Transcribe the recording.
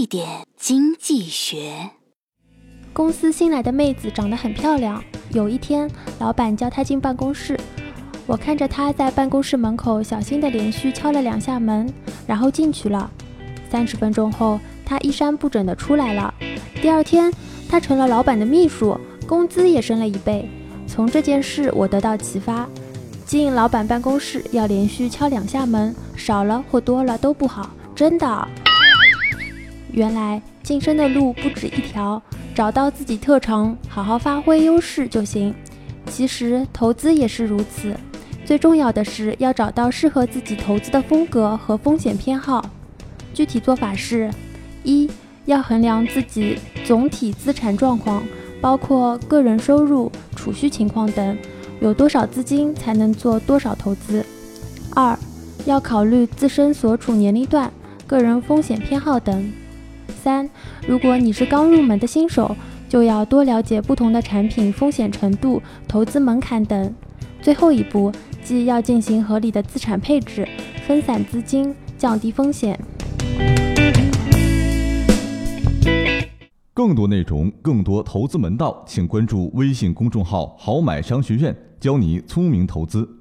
一点经济学。公司新来的妹子长得很漂亮。有一天，老板叫她进办公室，我看着她在办公室门口小心地连续敲了两下门，然后进去了。三十分钟后，她衣衫不整地出来了。第二天，她成了老板的秘书，工资也升了一倍。从这件事，我得到启发：进老板办公室要连续敲两下门，少了或多了都不好。真的。原来晋升的路不止一条。找到自己特长，好好发挥优势就行。其实投资也是如此，最重要的是要找到适合自己投资的风格和风险偏好。具体做法是：一要衡量自己总体资产状况，包括个人收入、储蓄情况等，有多少资金才能做多少投资；二要考虑自身所处年龄段、个人风险偏好等。三，如果你是刚入门的新手，就要多了解不同的产品风险程度、投资门槛等。最后一步，即要进行合理的资产配置，分散资金，降低风险。更多内容，更多投资门道，请关注微信公众号“好买商学院”，教你聪明投资。